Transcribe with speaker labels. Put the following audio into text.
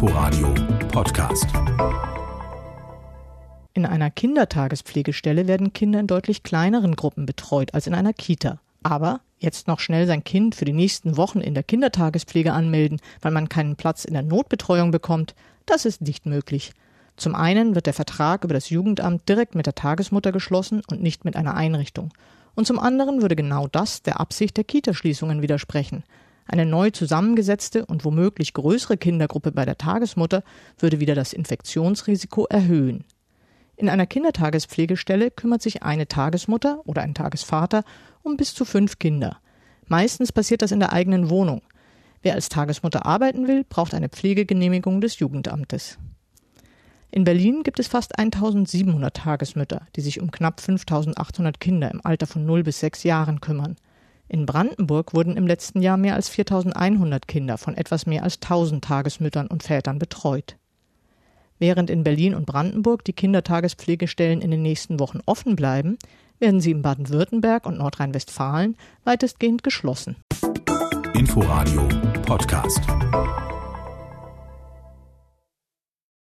Speaker 1: Inforadio Podcast.
Speaker 2: In einer Kindertagespflegestelle werden Kinder in deutlich kleineren Gruppen betreut als in einer Kita. Aber jetzt noch schnell sein Kind für die nächsten Wochen in der Kindertagespflege anmelden, weil man keinen Platz in der Notbetreuung bekommt, das ist nicht möglich. Zum einen wird der Vertrag über das Jugendamt direkt mit der Tagesmutter geschlossen und nicht mit einer Einrichtung. Und zum anderen würde genau das der Absicht der Kitaschließungen widersprechen. Eine neu zusammengesetzte und womöglich größere Kindergruppe bei der Tagesmutter würde wieder das Infektionsrisiko erhöhen. In einer Kindertagespflegestelle kümmert sich eine Tagesmutter oder ein Tagesvater um bis zu fünf Kinder. Meistens passiert das in der eigenen Wohnung. Wer als Tagesmutter arbeiten will, braucht eine Pflegegenehmigung des Jugendamtes. In Berlin gibt es fast 1700 Tagesmütter, die sich um knapp 5800 Kinder im Alter von 0 bis 6 Jahren kümmern. In Brandenburg wurden im letzten Jahr mehr als 4100 Kinder von etwas mehr als 1000 Tagesmüttern und Vätern betreut. Während in Berlin und Brandenburg die Kindertagespflegestellen in den nächsten Wochen offen bleiben, werden sie in Baden-Württemberg und Nordrhein-Westfalen weitestgehend geschlossen.
Speaker 1: Inforadio Podcast.